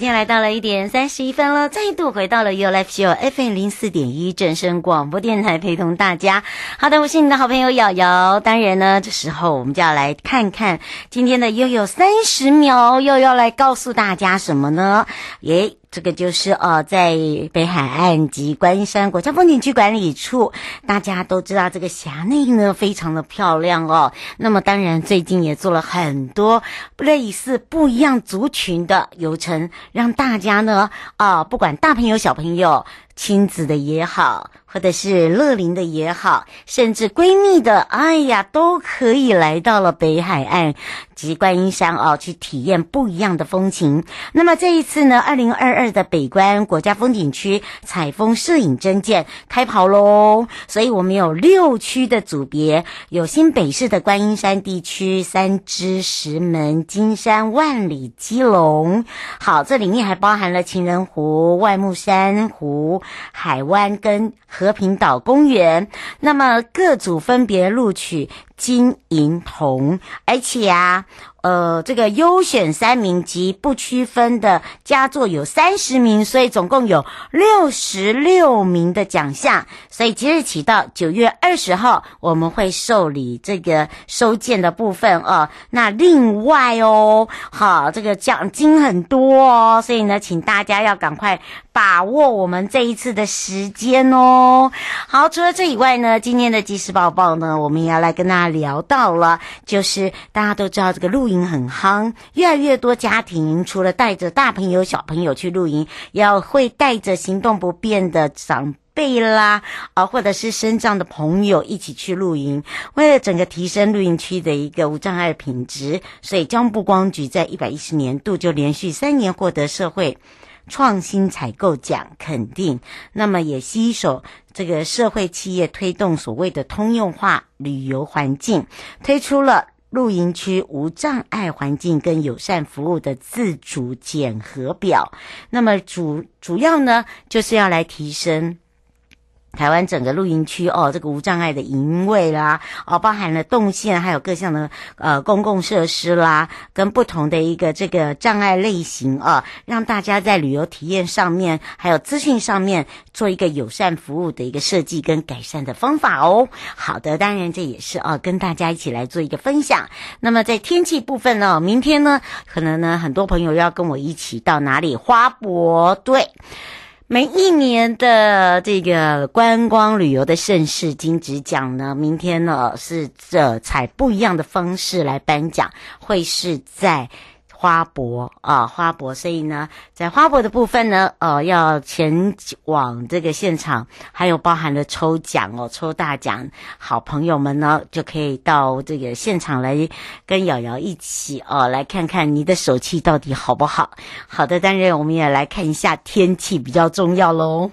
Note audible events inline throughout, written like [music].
时间来到了一点三十一分了，再度回到了 You Life Show FM 零四点一正声广播电台，陪同大家。好的，我是你的好朋友瑶瑶。当然呢，这时候我们就要来看看今天的悠悠三十秒，又要来告诉大家什么呢？耶。这个就是哦，在北海岸及关山国家风景区管理处，大家都知道这个峡内呢非常的漂亮哦。那么当然最近也做了很多类似不一样族群的游程，让大家呢啊、不管大朋友小朋友。亲子的也好，或者是乐龄的也好，甚至闺蜜的，哎呀，都可以来到了北海岸及观音山哦，去体验不一样的风情。那么这一次呢，二零二二的北关国家风景区采风摄影征件开跑喽！所以我们有六区的组别，有新北市的观音山地区、三芝、石门、金山、万里、基隆。好，这里面还包含了情人湖、外木珊瑚。海湾跟和平岛公园，那么各组分别录取金银铜，而且啊。呃，这个优选三名及不区分的佳作有三十名，所以总共有六十六名的奖项。所以即日起到九月二十号，我们会受理这个收件的部分哦。那另外哦，好，这个奖金很多哦，所以呢，请大家要赶快把握我们这一次的时间哦。好，除了这以外呢，今天的即时报报呢，我们也要来跟大家聊到了，就是大家都知道这个录营很夯，越来越多家庭除了带着大朋友、小朋友去露营，也会带着行动不便的长辈啦，啊，或者是身障的朋友一起去露营。为了整个提升露营区的一个无障碍品质，所以交通部观光局在一百一十年度就连续三年获得社会创新采购奖肯定。那么也携手这个社会企业推动所谓的通用化旅游环境，推出了。露营区无障碍环境跟友善服务的自主检核表，那么主主要呢，就是要来提升。台湾整个露营区哦，这个无障碍的营位啦，哦，包含了动线，还有各项的呃公共设施啦，跟不同的一个这个障碍类型啊，让大家在旅游体验上面，还有资讯上面做一个友善服务的一个设计跟改善的方法哦。好的，当然这也是啊，跟大家一起来做一个分享。那么在天气部分呢，明天呢，可能呢很多朋友要跟我一起到哪里花博对。每一年的这个观光旅游的盛世金质奖呢，明天呢是这采不一样的方式来颁奖，会是在。花博啊，花博，所以呢，在花博的部分呢，呃，要前往这个现场，还有包含了抽奖哦，抽大奖，好朋友们呢就可以到这个现场来跟瑶瑶一起哦，来看看你的手气到底好不好。好的，当然我们也来看一下天气比较重要喽。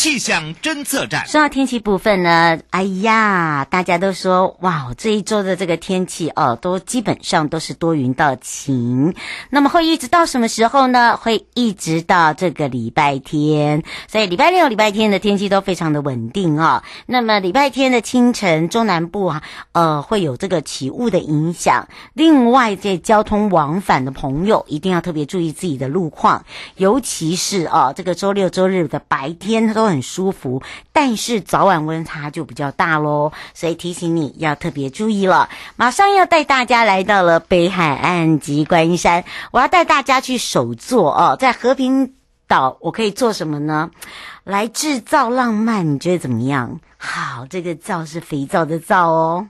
气象侦测站。说到天气部分呢，哎呀，大家都说哇，这一周的这个天气哦，都基本上都是多云到晴。那么会一直到什么时候呢？会一直到这个礼拜天。所以礼拜六、礼拜天的天气都非常的稳定哦。那么礼拜天的清晨，中南部啊，呃，会有这个起雾的影响。另外，在交通往返的朋友一定要特别注意自己的路况，尤其是哦，这个周六周日的白天都很舒服，但是早晚温差就比较大喽，所以提醒你要特别注意了。马上要带大家来到了北海岸及观音山，我要带大家去首座哦，在和平岛我可以做什么呢？来制造浪漫，你觉得怎么样？好，这个皂是肥皂的皂哦。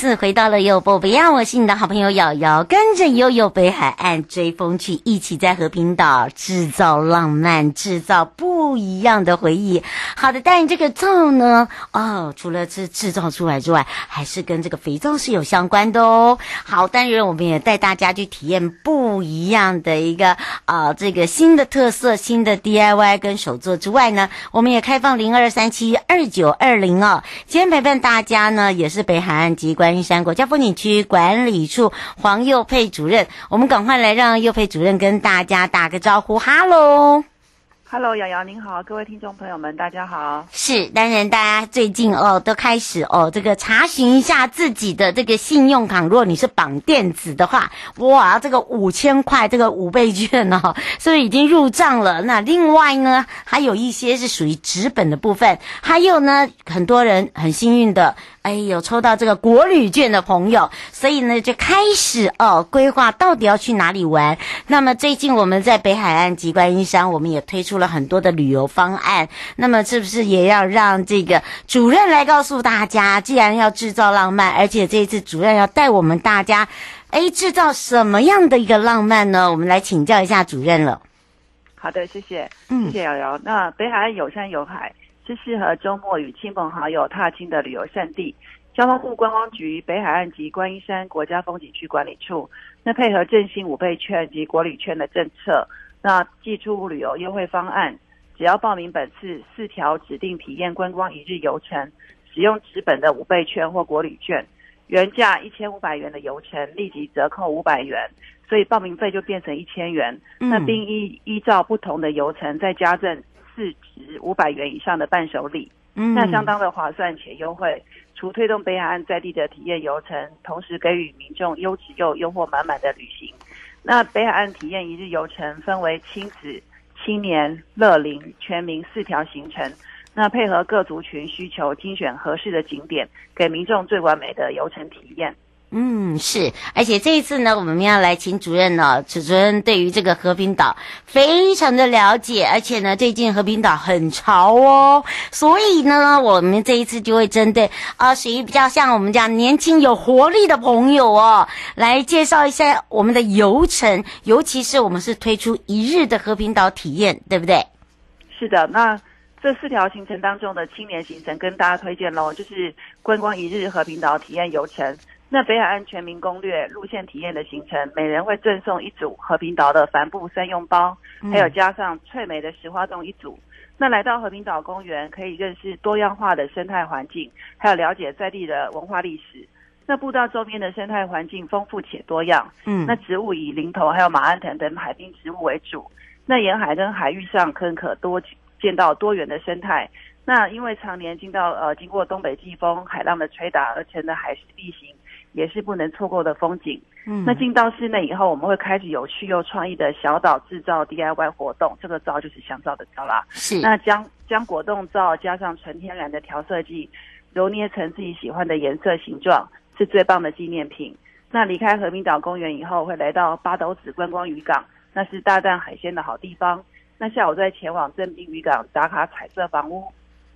次回到了优宝贝啊！我是你的好朋友瑶瑶，跟着悠悠北海岸追风去，一起在和平岛制造浪漫，制造不一样的回忆。好的，但这个皂呢？哦，除了是制造出来之外，还是跟这个肥皂是有相关的哦。好，当然我们也带大家去体验不一样的一个啊、这个新的特色、新的 DIY 跟手作之外呢，我们也开放零二三七二九二零哦。今天陪伴大家呢，也是北海岸。机关观音山国家风景区管理处黄佑佩主任，我们赶快来让佑佩主任跟大家打个招呼，哈喽。Hello，瑶瑶您好，各位听众朋友们，大家好。是，当然大家最近哦都开始哦这个查询一下自己的这个信用卡，如果你是绑电子的话，哇，这个五千块这个五倍券哦，是不是已经入账了？那另外呢，还有一些是属于纸本的部分，还有呢，很多人很幸运的，哎，有抽到这个国旅券的朋友，所以呢就开始哦规划到底要去哪里玩。那么最近我们在北海岸及观音山，我们也推出了很多的旅游方案，那么是不是也要让这个主任来告诉大家？既然要制造浪漫，而且这一次主任要带我们大家，哎，制造什么样的一个浪漫呢？我们来请教一下主任了。好的，谢谢，谢谢瑶瑶。嗯、那北海岸有山有海，是适合周末与亲朋好友踏青的旅游胜地。交通部观光局北海岸及观音山国家风景区管理处，那配合振兴五倍券及国旅券的政策。那寄出旅游优惠方案，只要报名本次四条指定体验观光一日游程，使用纸本的五倍券或国旅券，原价一千五百元的游程立即折扣五百元，所以报名费就变成一千元。嗯、那并依依照不同的游程再加赠市值五百元以上的伴手礼，嗯、那相当的划算且优惠。除推动北海岸在地的体验游程，同时给予民众优质又诱惑满满的旅行。那北海岸体验一日游程分为亲子、青年、乐龄、全民四条行程，那配合各族群需求，精选合适的景点，给民众最完美的游程体验。嗯，是，而且这一次呢，我们要来请主任呢，主任对于这个和平岛非常的了解，而且呢，最近和平岛很潮哦，所以呢，我们这一次就会针对啊，属于比较像我们这样年轻有活力的朋友哦，来介绍一下我们的游程，尤其是我们是推出一日的和平岛体验，对不对？是的，那这四条行程当中的青年行程跟大家推荐喽，就是观光一日和平岛体验游程。那北海岸全民攻略路线体验的行程，每人会赠送一组和平岛的帆布三用包，还有加上翠美的石花洞一组。那来到和平岛公园，可以认识多样化的生态环境，还有了解在地的文化历史。那步道周边的生态环境丰富且多样，嗯，那植物以林头还有马鞍藤等海滨植物为主。那沿海跟海域上更可多见到多元的生态。那因为常年经到呃经过东北季风海浪的吹打而成的海蚀地形。也是不能错过的风景。嗯，那进到室内以后，我们会开始有趣又创意的小岛制造 DIY 活动。这个皂就是香皂的皂啦。是。那将将果冻皂加上纯天然的调色剂，揉捏成自己喜欢的颜色形状，是最棒的纪念品。那离开和平岛公园以后，会来到八斗子观光渔港，那是大啖海鲜的好地方。那下午再前往镇滨渔港打卡彩色房屋，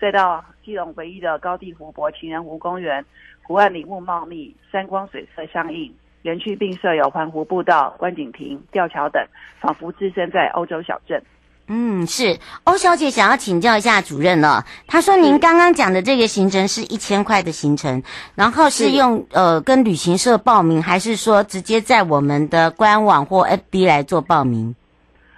再到基隆唯一的高地湖泊情人湖公园，湖岸林木茂密，山光水色相映，园区并设有环湖步道、观景亭、吊桥等，仿佛置身在欧洲小镇。嗯，是欧小姐想要请教一下主任了。她说您刚刚讲的这个行程是一千块的行程，然后是用是呃跟旅行社报名，还是说直接在我们的官网或 FB 来做报名？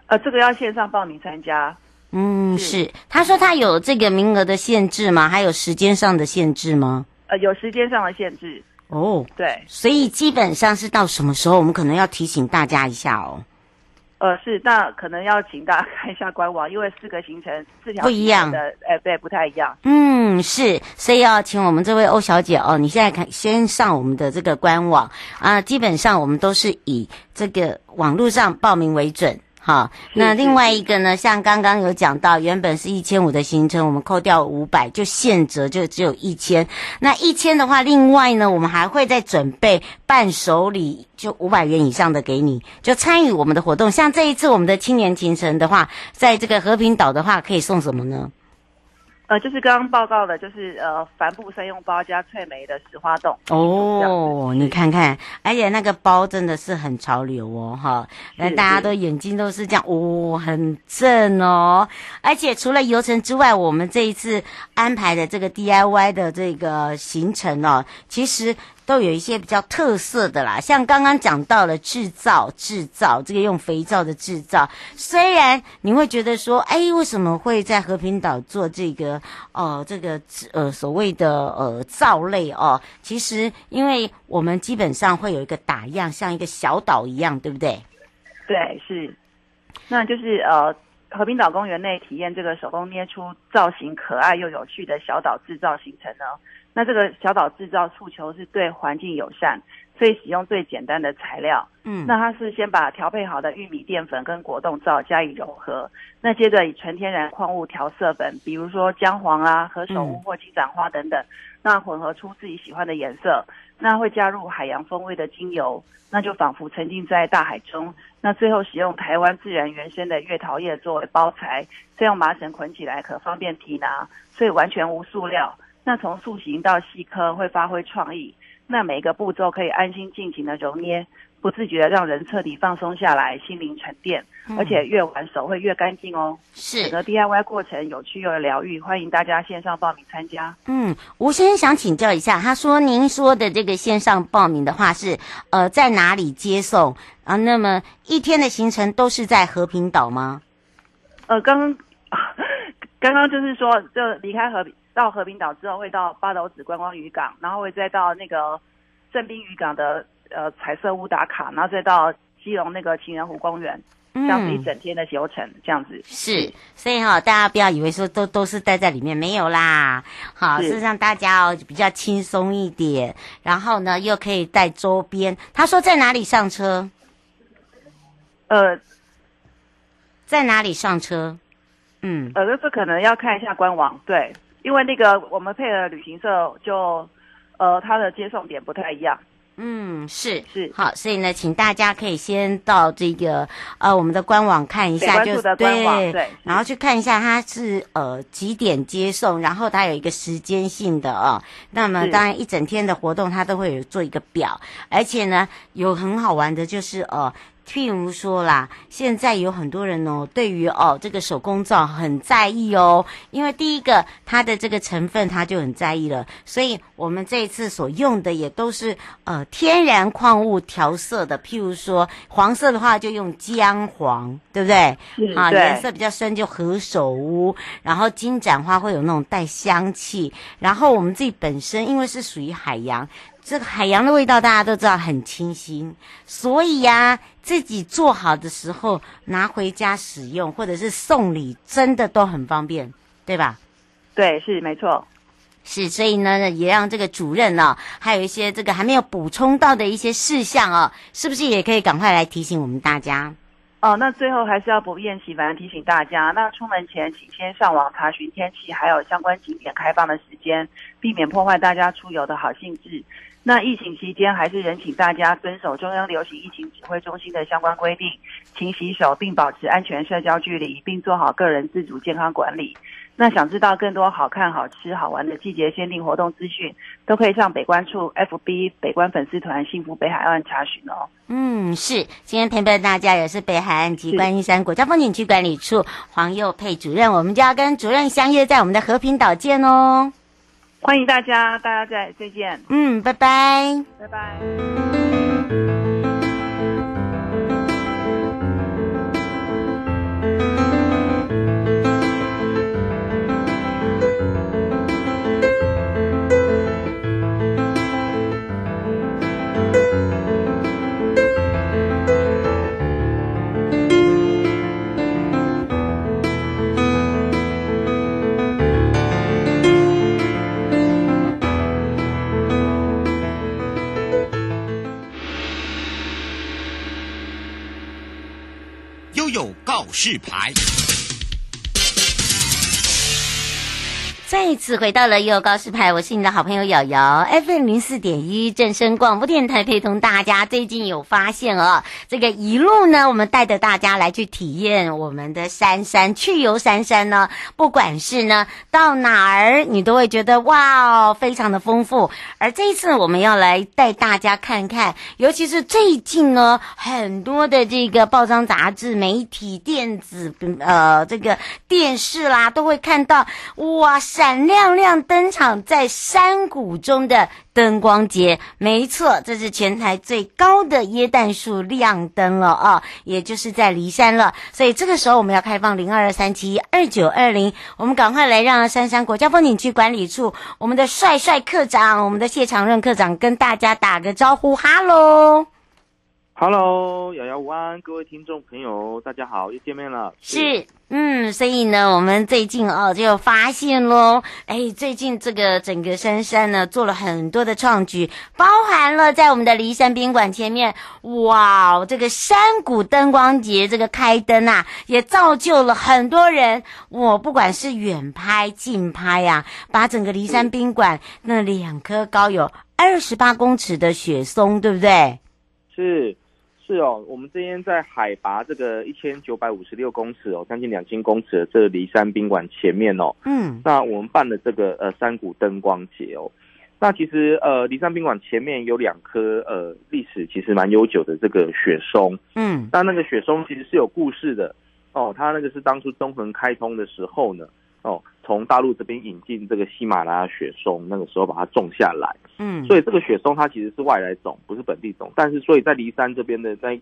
呃，这个要线上报名参加。嗯，是，是。他说他有这个名额的限制吗？还有时间上的限制吗？呃，有时间上的限制。哦，对。所以基本上是到什么时候？我们可能要提醒大家一下哦。呃，是，那可能要请大家看一下官网，因为四个行程四条不一样的，哎，对，不太一样。嗯，是，所以要请我们这位欧小姐哦，你现在看，先上我们的这个官网啊，基本上我们都是以这个网络上报名为准。好，那另外一个呢？像刚刚有讲到，原本是一千五的行程，我们扣掉五百，就现折就只有一千。那一千的话，另外呢，我们还会再准备伴手礼，就五百元以上的给你，就参与我们的活动。像这一次我们的青年行程的话，在这个和平岛的话，可以送什么呢？呃，就是刚刚报告的，就是呃帆布三用包加翠梅的石花冻哦，你看看，而且那个包真的是很潮流哦，哈，那大家都眼睛都是这样，哦，很正哦。而且除了游程之外，我们这一次安排的这个 DIY 的这个行程哦，其实。都有一些比较特色的啦，像刚刚讲到了制造制造，这个用肥皂的制造，虽然你会觉得说，哎，为什么会在和平岛做这个，呃，这个呃所谓的呃皂类哦？其实因为我们基本上会有一个打样，像一个小岛一样，对不对？对，是，那就是呃和平岛公园内体验这个手工捏出造型可爱又有趣的小岛制造行程呢。那这个小岛制造诉求是对环境友善，所以使用最简单的材料。嗯，那它是先把调配好的玉米淀粉跟果冻皂加以揉合，那接着以纯天然矿物调色粉，比如说姜黄啊、何首乌或金盏花等等，那混合出自己喜欢的颜色。那会加入海洋风味的精油，那就仿佛沉浸在大海中。那最后使用台湾自然原生的月桃叶作为包材，再用麻绳捆起来，可方便提拿，所以完全无塑料。那从塑形到细颗会发挥创意，那每一个步骤可以安心尽情的揉捏，不自觉的让人彻底放松下来，心灵沉淀，嗯、而且越玩手会越干净哦。是整个 DIY 过程有趣又有疗愈，欢迎大家线上报名参加。嗯，吴先生想请教一下，他说您说的这个线上报名的话是呃在哪里接送啊？那么一天的行程都是在和平岛吗？呃，刚刚 [laughs] 刚刚就是说就离开和平。到和平岛之后，会到八斗子观光渔港，然后会再到那个正滨渔港的呃彩色屋打卡，然后再到基隆那个情人湖公园，这样子一整天的行程，这样子是。所以哈、哦，大家不要以为说都都是待在里面，没有啦。好，是让大家哦比较轻松一点，然后呢又可以带周边。他说在哪里上车？呃，在哪里上车？嗯，呃，这可能要看一下官网，对。因为那个我们配合旅行社就，呃，他的接送点不太一样。嗯，是是好，所以呢，请大家可以先到这个呃我们的官网看一下，就对，对，然后去看一下它是呃几点接送，然后它有一个时间性的哦。那么当然一整天的活动它都会有做一个表，而且呢有很好玩的就是呃。譬如说啦，现在有很多人哦，对于哦这个手工皂很在意哦，因为第一个它的这个成分它就很在意了，所以我们这一次所用的也都是呃天然矿物调色的。譬如说黄色的话就用姜黄，对不对？啊，颜色比较深就何首乌，然后金盏花会有那种带香气，然后我们自己本身因为是属于海洋。这个海洋的味道大家都知道很清新，所以呀、啊，自己做好的时候拿回家使用，或者是送礼，真的都很方便，对吧？对，是没错，是，所以呢，也让这个主任呢、哦，还有一些这个还没有补充到的一些事项哦，是不是也可以赶快来提醒我们大家？哦，那最后还是要不厌其烦提醒大家，那出门前请先上网查询天气，还有相关景点开放的时间，避免破坏大家出游的好兴致。那疫情期间，还是仍请大家遵守中央流行疫情指挥中心的相关规定，勤洗手，并保持安全社交距离，并做好个人自主健康管理。那想知道更多好看、好吃、好玩的季节限定活动资讯，都可以上北关处 FB 北关粉丝团“幸福北海岸”查询哦。嗯，是，今天陪伴大家也是北海岸及观音山国家风景区管理处黄佑佩主任，我们就要跟主任相约在我们的和平岛见哦。欢迎大家，大家再再见。嗯，拜拜，拜拜。示牌，再次回到了悠悠告示牌，我是你的好朋友瑶瑶，FM 零四点一正声广播电台，陪同大家。最近有发现哦，这个一路呢，我们带着大家来去体验我们的山山，去游山山呢，不管是呢到哪儿，你都会觉得哇哦，非常的丰富。而这一次我们要来带大家看看，尤其是最近呢，很多的这个报章杂志、媒体、电子呃这个电视啦，都会看到哇，闪亮亮登场在山谷中的灯光节。没错，这是全台最高的椰蛋树亮灯了啊，也就是在梨山了。所以这个时候我们要开放零二二三七二九二零，我们赶快来让山山国家风景区管理处我们的帅帅课长，我们的。谢长任课长跟大家打个招呼，哈喽，哈喽，瑶瑶午安，各位听众朋友，大家好，又见面了。是，嗯，所以呢，我们最近哦就发现喽，哎，最近这个整个山山呢做了很多的创举，包含了在我们的骊山宾馆前面，哇，这个山谷灯光节这个开灯啊，也造就了很多人，我不管是远拍近拍呀、啊，把整个骊山宾馆那两棵高有二十八公尺的雪松，对不对？是。是哦，我们这边在海拔这个一千九百五十六公尺哦，将近两千公尺的这个梨山宾馆前面哦，嗯，那我们办的这个呃山谷灯光节哦，那其实呃骊山宾馆前面有两棵呃历史其实蛮悠久的这个雪松，嗯，那那个雪松其实是有故事的。哦，它那个是当初中横开通的时候呢。哦，从大陆这边引进这个喜马拉雅雪松，那个时候把它种下来，嗯，所以这个雪松它其实是外来种，不是本地种。但是，所以在骊山这边的在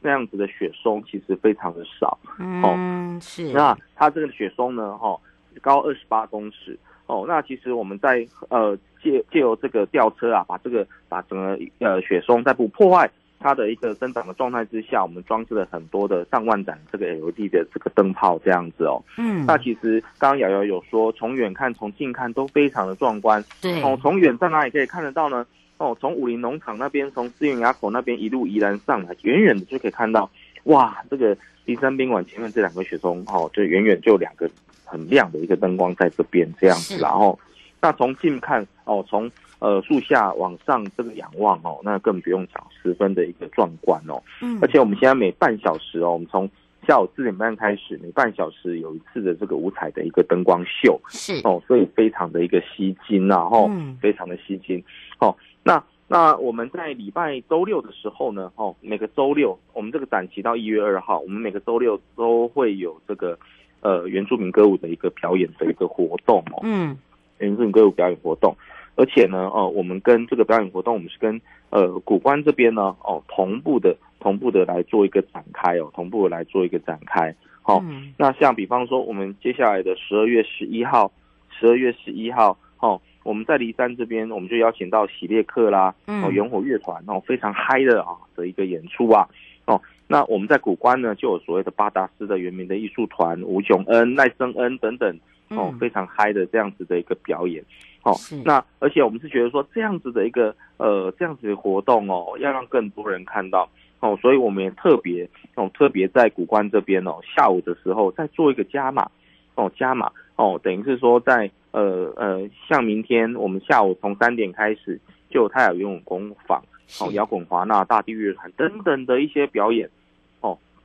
那样子的雪松其实非常的少，嗯，哦，是。那它这个雪松呢，哈、哦，高二十八公尺，哦，那其实我们在呃借借由这个吊车啊，把这个把整个呃雪松再不破坏。它的一个生长的状态之下，我们装置了很多的上万盏这个 LED 的这个灯泡这样子哦。嗯，那其实刚刚瑶瑶有说，从远看、从近看都非常的壮观。对，哦，从远在哪里可以看得到呢？哦，从武林农场那边，从资源垭口那边一路宜兰上来，远远的就可以看到，哇，这个梨山宾馆前面这两个雪松，哦，就远远就两个很亮的一个灯光在这边这样子。然后，那从近看，哦，从呃，树下往上这个仰望哦，那更不用讲，十分的一个壮观哦。嗯，而且我们现在每半小时哦，我们从下午四点半开始，每半小时有一次的这个五彩的一个灯光秀，是哦，所以非常的一个吸睛啊，哦，非常的吸睛。哦，那那我们在礼拜周六的时候呢，哦，每个周六我们这个展期到一月二号，我们每个周六都会有这个呃原住民歌舞的一个表演的一个活动哦。嗯，原住民歌舞表演活动。而且呢，哦，我们跟这个表演活动，我们是跟呃古关这边呢，哦，同步的同步的来做一个展开哦，同步的来做一个展开。好、哦，嗯、那像比方说，我们接下来的十二月十一号，十二月十一号，哦，我们在骊山这边，我们就邀请到喜列克啦，哦，元火乐团哦，非常嗨的啊的一个演出啊，哦，那我们在古关呢，就有所谓的巴达斯的原名的艺术团，吴炯恩、赖森恩等等，哦，非常嗨的这样子的一个表演。哦，那而且我们是觉得说这样子的一个呃这样子的活动哦，要让更多人看到。哦，所以我们也特别哦特别在古关这边哦下午的时候再做一个加码。哦加码。哦，等于是说在呃呃像明天我们下午从三点开始就有泰雅原舞工坊、哦摇滚华纳、大地乐团等等的一些表演。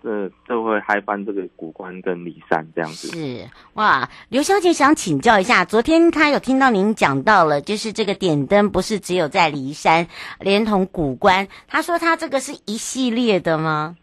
这这会嗨翻这个古关跟骊山这样子是哇，刘小姐想请教一下，昨天她有听到您讲到了，就是这个点灯不是只有在骊山，连同古关，她说她这个是一系列的吗？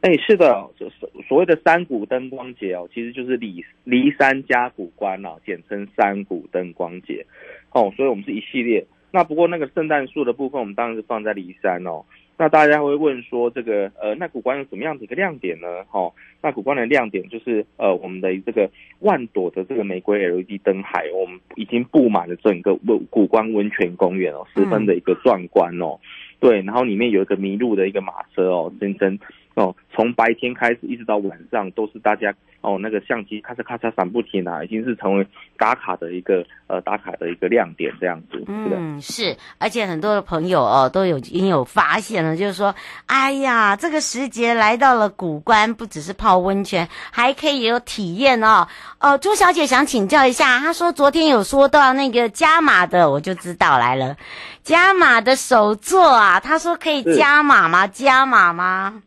哎，是的，就是所谓的三谷灯光节哦，其实就是骊骊山加古关哦，简称三谷灯光节哦，所以我们是一系列。那不过那个圣诞树的部分，我们当然是放在骊山哦。那大家会问说，这个呃，那古关有什么样的一个亮点呢？哈、哦，那古关的亮点就是呃，我们的这个万朵的这个玫瑰 LED 灯海，我们已经布满了整个温古关温泉公园哦，十分的一个壮观哦。对，然后里面有一个迷路的一个马车哦，真真哦，从白天开始一直到晚上都是大家。哦，那个相机咔嚓咔嚓闪不停啊，已经是成为打卡的一个呃打卡的一个亮点这样子。嗯，是，而且很多的朋友哦都有已经有发现了，就是说，哎呀，这个时节来到了古关，不只是泡温泉，还可以有体验哦。哦，朱小姐想请教一下，她说昨天有说到那个加码的，我就知道来了，加码的手作啊，她说可以加码吗？加码吗？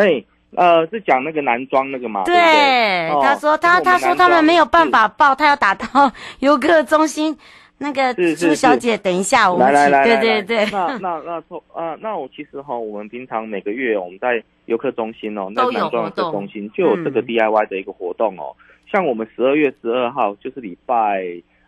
哎。呃，是讲那个男装那个吗？对，对对他说他他说他们没有办法报，他要打到游客中心。那个朱小姐，等一下，我们来来来，对对对。那那那从呃，那我其实哈，我们平常每个月我们在游客中心哦，那男装游客中心就有这个 DIY 的一个活动哦。嗯、像我们十二月十二号就是礼拜。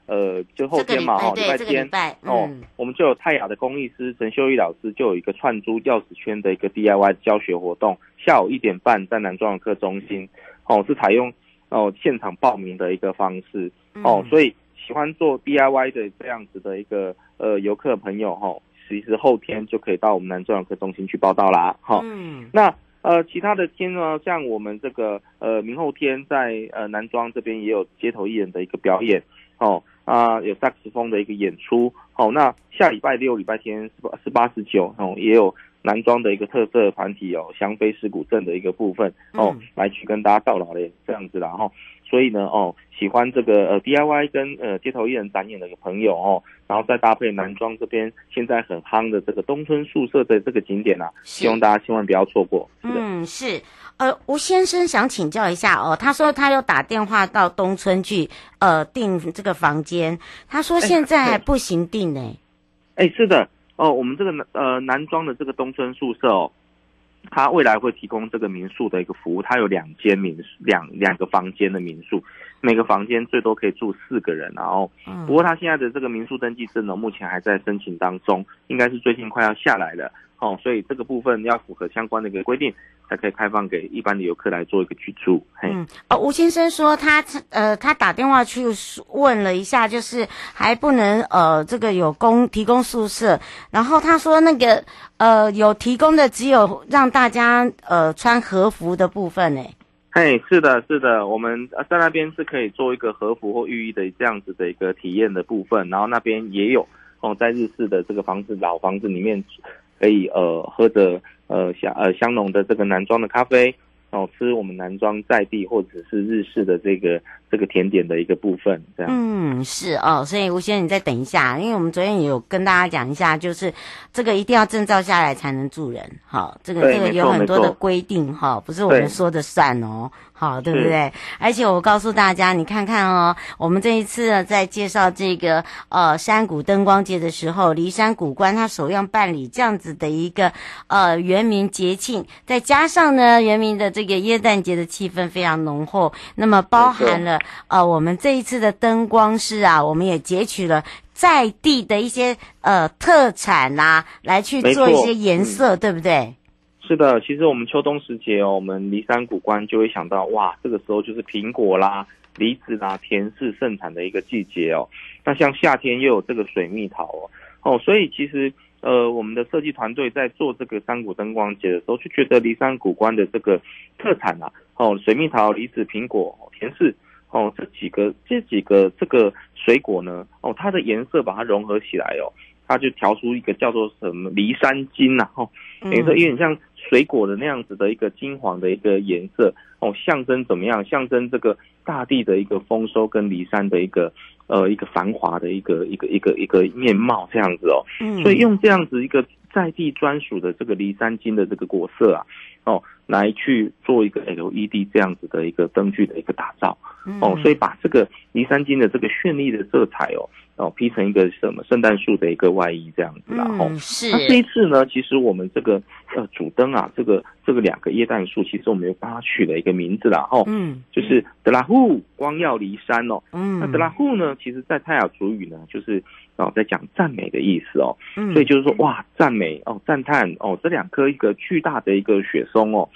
呃，就后天嘛，哈，礼拜天哦，我们就有泰雅的工艺师陈秀玉老师就有一个串珠钥匙圈的一个 DIY 教学活动，下午一点半在南庄游客中心，哦，是采用哦现场报名的一个方式，哦，所以喜欢做 DIY 的这样子的一个呃游客朋友哈，其实后天就可以到我们南庄游客中心去报到啦，哈，嗯，那呃其他的天呢，像我们这个呃明后天在呃南庄这边也有街头艺人的一个表演，哦。啊，有萨克斯风的一个演出，好，那下礼拜六、礼拜天十八、十八、十九，哦，也有男装的一个特色团体哦，香妃石古镇的一个部分哦，来去跟大家到老的这样子啦，哈，所以呢，哦，喜欢这个呃 DIY 跟呃街头艺人展演的一个朋友哦，然后再搭配男装这边现在很夯的这个东村宿舍的这个景点啊，希望大家千万不要错过。嗯，是。呃，吴先生想请教一下哦，他说他有打电话到东村去，呃，订这个房间，他说现在还不行订呢。哎，是的，哦，我们这个呃男装的这个东村宿舍哦，他未来会提供这个民宿的一个服务，他有两间民宿，两两个房间的民宿，每个房间最多可以住四个人，然后，不过他现在的这个民宿登记证呢，目前还在申请当中，应该是最近快要下来了。哦，所以这个部分要符合相关的一个规定，才可以开放给一般的游客来做一个居住。嗯，哦，吴先生说他呃，他打电话去问了一下，就是还不能呃，这个有供提供宿舍，然后他说那个呃有提供的只有让大家呃穿和服的部分呢。嘿，是的，是的，我们在那边是可以做一个和服或浴衣的这样子的一个体验的部分，然后那边也有哦，在日式的这个房子老房子里面。可以呃喝着呃香呃香浓的这个南庄的咖啡，然后吃我们南庄在地或者是日式的这个这个甜点的一个部分，这样。嗯，是哦，所以吴先生你再等一下，因为我们昨天也有跟大家讲一下，就是这个一定要证照下来才能住人，好，这个这个有很多的规定哈，不是我们说的算哦。好，对不对？而且我告诉大家，你看看哦，我们这一次呢，在介绍这个呃山谷灯光节的时候，骊山谷关它首样办理这样子的一个呃原民节庆，再加上呢原民的这个耶诞节的气氛非常浓厚，那么包含了呃我们这一次的灯光师啊，我们也截取了在地的一些呃特产啊，来去做一些颜色，对不对？是的，其实我们秋冬时节哦，我们梨山谷关就会想到哇，这个时候就是苹果啦、梨子啦、甜柿盛产的一个季节哦。那像夏天又有这个水蜜桃哦，哦，所以其实呃，我们的设计团队在做这个山谷灯光节的时候，就觉得梨山谷关的这个特产啊，哦，水蜜桃、梨子、苹果、甜柿哦，这几个这几个这个水果呢，哦，它的颜色把它融合起来哦，它就调出一个叫做什么梨山金呐，哦，等于说有点像。水果的那样子的一个金黄的一个颜色哦，象征怎么样？象征这个大地的一个丰收跟骊山的一个呃一个繁华的一个一个一个一个面貌这样子哦。嗯，所以用这样子一个在地专属的这个骊山金的这个果色啊，哦，来去做一个 LED 这样子的一个灯具的一个打造。哦，所以把这个骊山金的这个绚丽的色彩哦。哦，披成一个什么圣诞树的一个外衣这样子，然后、嗯、是。那这一次呢，其实我们这个呃主灯啊，这个这个两个椰蛋树，其实我们又帮它取了一个名字啦，哦，嗯，就是德拉户光耀离山哦，嗯，那德拉户呢，其实在泰雅族语呢，就是哦在讲赞美的意思哦，嗯，所以就是说哇，赞美哦，赞叹哦，这两颗一个巨大的一个雪松哦。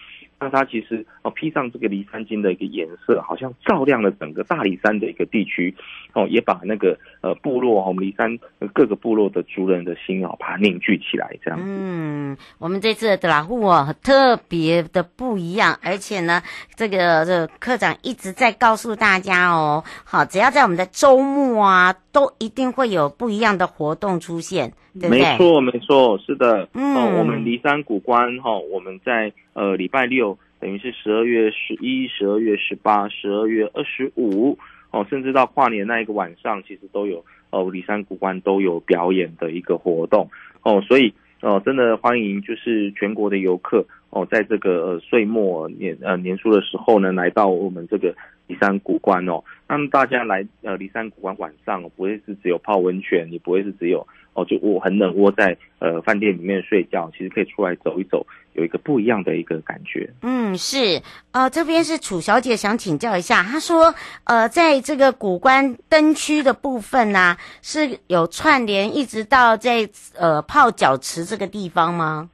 那它其实哦，披上这个离山金的一个颜色，好像照亮了整个大理山的一个地区，哦，也把那个呃部落我们离山各个部落的族人的心哦，把它凝聚起来，这样。嗯，我们这次的拉户哦，特别的不一样，而且呢，这个这个课长一直在告诉大家哦，好，只要在我们的周末啊，都一定会有不一样的活动出现。对对没错，没错，是的。嗯，哦、我们骊山古关哈、哦，我们在呃礼拜六，等于是十二月十一、十二月十八、十二月二十五哦，甚至到跨年那一个晚上，其实都有哦，骊山古关都有表演的一个活动哦，所以哦，真的欢迎就是全国的游客哦，在这个呃岁末年呃年初的时候呢，来到我们这个梨山古关哦，让大家来呃梨山古关晚上不会是只有泡温泉，也不会是只有。哦，就我很冷，窝在呃饭店里面睡觉，其实可以出来走一走，有一个不一样的一个感觉。嗯，是，呃，这边是楚小姐想请教一下，她说，呃，在这个古关灯区的部分呢、啊，是有串联一直到在呃泡脚池这个地方吗？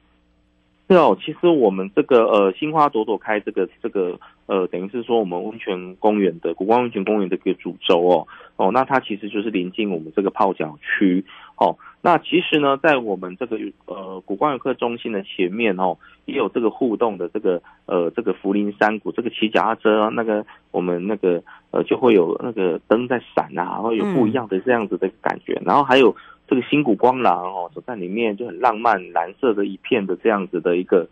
是哦，其实我们这个呃新花朵朵开这个这个呃，等于是说我们温泉公园的古光温泉公园的一个主轴哦哦，那它其实就是临近我们这个泡脚区哦。那其实呢，在我们这个呃古光游客中心的前面哦，也有这个互动的这个呃这个福林山谷这个骑脚踏车那个我们那个呃就会有那个灯在闪啊，然后有不一样的这样子的感觉，嗯、然后还有这个新谷光廊哦，走在里面就很浪漫，蓝色的一片的这样子的一个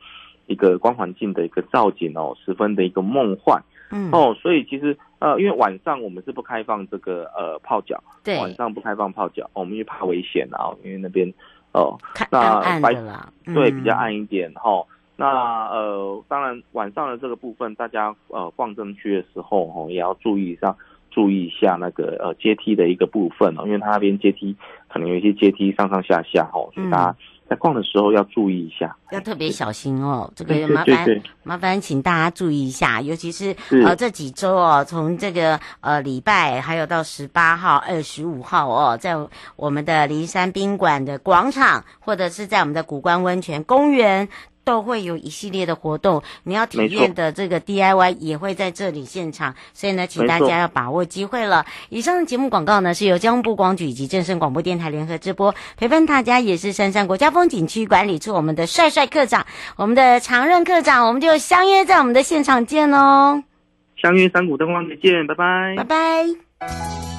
一个光环境的一个造景哦，十分的一个梦幻。嗯哦，所以其实呃，因为晚上我们是不开放这个呃泡脚，对，晚上不开放泡脚，哦、我们因为怕危险啊，因为那边哦，呃、那暗暗的啦，对，比较暗一点哦。那呃，当然晚上的这个部分，大家呃逛灯区的时候哦，也要注意一下注意一下那个呃阶梯的一个部分哦，因为它那边阶梯可能有一些阶梯上上下下哦，所以大家。在逛的时候要注意一下，要特别小心哦。这个麻烦麻烦，请大家注意一下，尤其是，是呃这几周哦，从这个呃礼拜还有到十八号、二十五号哦，在我们的灵山宾馆的广场，或者是在我们的古关温泉公园。都会有一系列的活动，你要体验的这个 DIY 也会在这里现场，所以呢，请大家要把握机会了。以上的节目广告呢，是由交通部广举以及正声广播电台联合直播，陪伴大家也是杉山国家风景区管理处我们的帅帅课长，我们的常任课长，我们就相约在我们的现场见哦，相约山谷灯光节见，拜拜，拜拜。